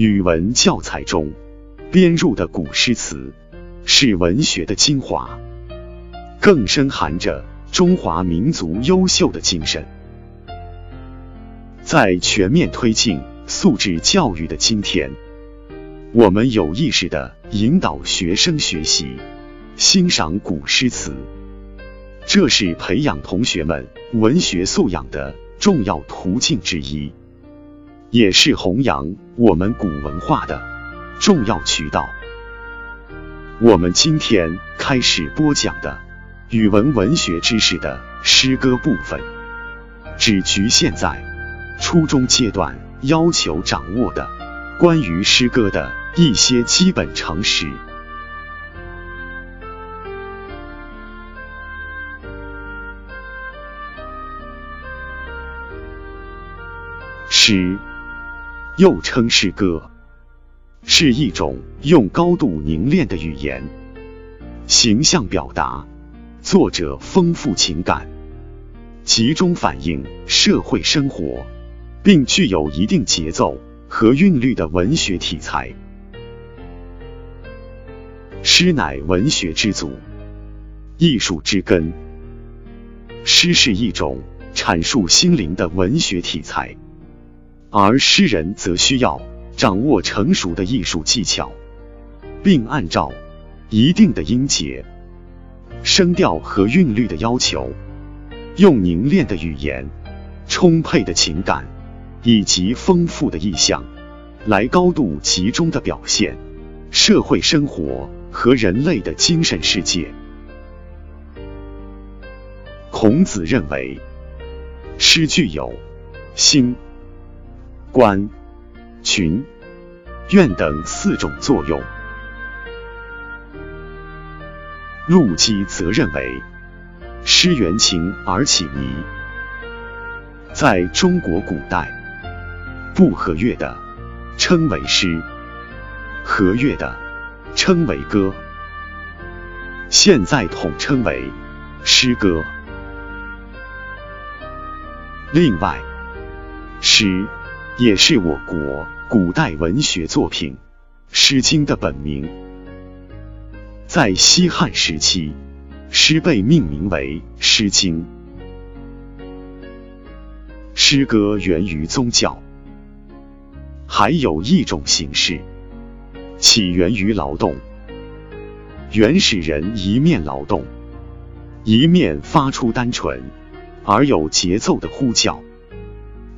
语文教材中编入的古诗词，是文学的精华，更深含着中华民族优秀的精神。在全面推进素质教育的今天，我们有意识的引导学生学习、欣赏古诗词，这是培养同学们文学素养的重要途径之一，也是弘扬我们古文化的重要渠道。我们今天开始播讲的语文文学知识的诗歌部分，只局限在。初中阶段要求掌握的关于诗歌的一些基本常识。诗又称诗歌，是一种用高度凝练的语言、形象表达，作者丰富情感，集中反映社会生活。并具有一定节奏和韵律的文学题材。诗乃文学之祖，艺术之根。诗是一种阐述心灵的文学题材，而诗人则需要掌握成熟的艺术技巧，并按照一定的音节、声调和韵律的要求，用凝练的语言、充沛的情感。以及丰富的意象，来高度集中的表现社会生活和人类的精神世界。孔子认为，诗具有心、观、群、愿等四种作用。陆机则认为，诗缘情而起迷。在中国古代。不和乐的称为诗，和乐的称为歌，现在统称为诗歌。另外，诗也是我国古代文学作品《诗经》的本名。在西汉时期，诗被命名为《诗经》。诗歌源于宗教。还有一种形式，起源于劳动。原始人一面劳动，一面发出单纯而有节奏的呼叫，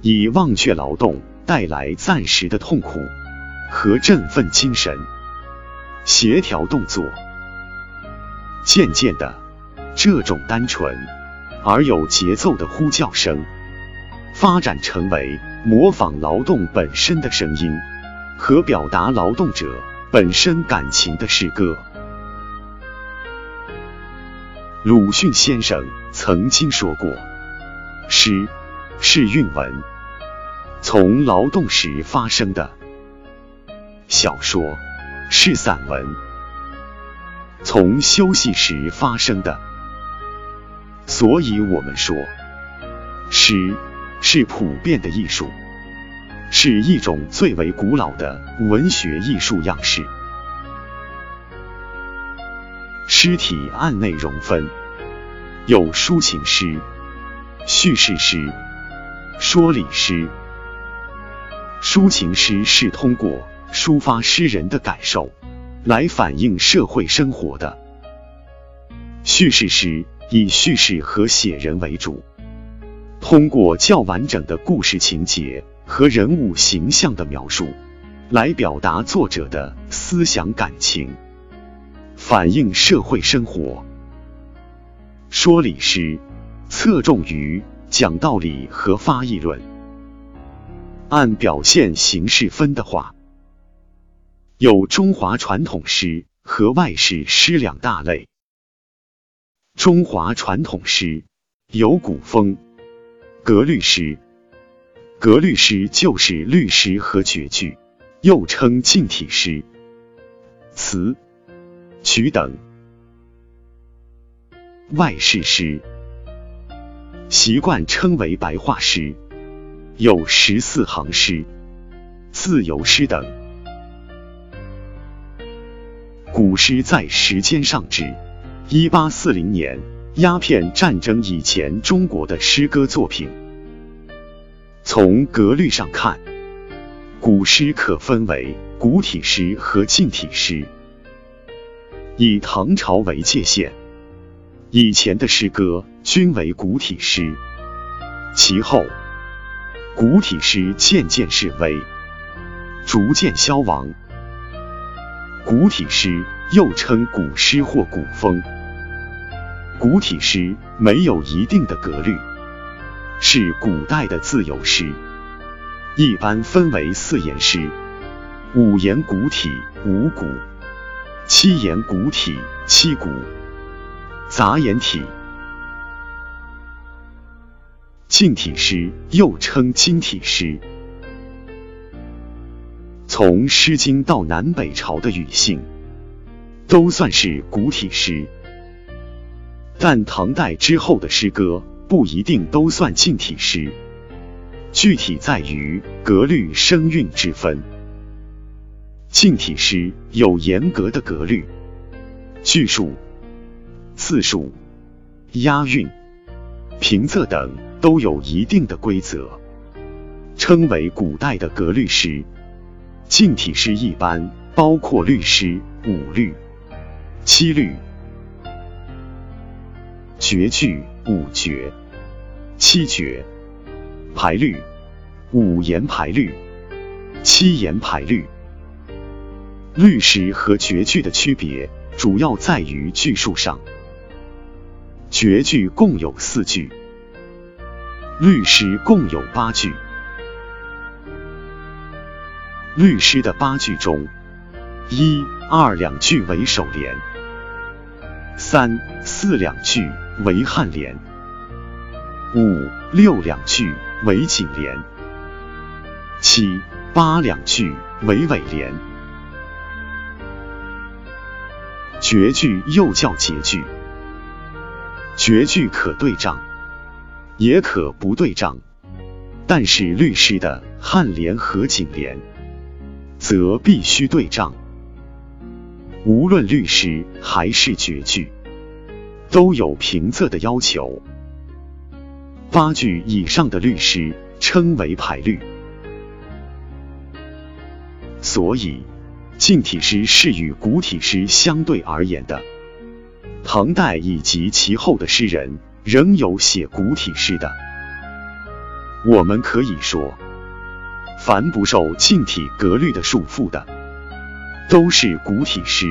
以忘却劳动带来暂时的痛苦和振奋精神，协调动作。渐渐的，这种单纯而有节奏的呼叫声，发展成为。模仿劳动本身的声音和表达劳动者本身感情的诗歌。鲁迅先生曾经说过：“诗是韵文，从劳动时发生的；小说是散文，从休息时发生的。”所以，我们说，诗。是普遍的艺术，是一种最为古老的文学艺术样式。诗体按内容分，有抒情诗、叙事诗、说理诗。抒情诗是通过抒发诗人的感受来反映社会生活的，叙事诗以叙事和写人为主。通过较完整的故事情节和人物形象的描述，来表达作者的思想感情，反映社会生活。说理诗侧重于讲道理和发议论。按表现形式分的话，有中华传统诗和外事诗两大类。中华传统诗有古风。格律诗，格律诗就是律诗和绝句，又称近体诗、词、曲等。外事诗，习惯称为白话诗，有十四行诗、自由诗等。古诗在时间上指一八四零年鸦片战争以前中国的诗歌作品。从格律上看，古诗可分为古体诗和近体诗。以唐朝为界限，以前的诗歌均为古体诗，其后古体诗渐渐式微，逐渐消亡。古体诗又称古诗或古风。古体诗没有一定的格律，是古代的自由诗，一般分为四言诗：五言古体五古，七言古体七古，杂言体。近体诗又称今体诗。从《诗经》到南北朝的庾信，都算是古体诗。但唐代之后的诗歌不一定都算近体诗，具体在于格律声韵之分。近体诗有严格的格律，句数、字数、押韵、平仄等都有一定的规则，称为古代的格律诗。近体诗一般包括律诗五律、七律、绝句五绝、七绝、排律。五言排律、七言排律。律诗和绝句的区别主要在于句数上，绝句共有四句，律诗共有八句。律诗的八句中，一二两句为首联，三四两句为颔联，五六两句为颈联，七八两句为尾联。绝句又叫结句，绝句可对仗，也可不对仗，但是律诗的颔联和颈联。则必须对仗。无论律诗还是绝句，都有平仄的要求。八句以上的律诗称为排律。所以，近体诗是与古体诗相对而言的。唐代以及其后的诗人仍有写古体诗的。我们可以说。凡不受近体格律的束缚的，都是古体诗。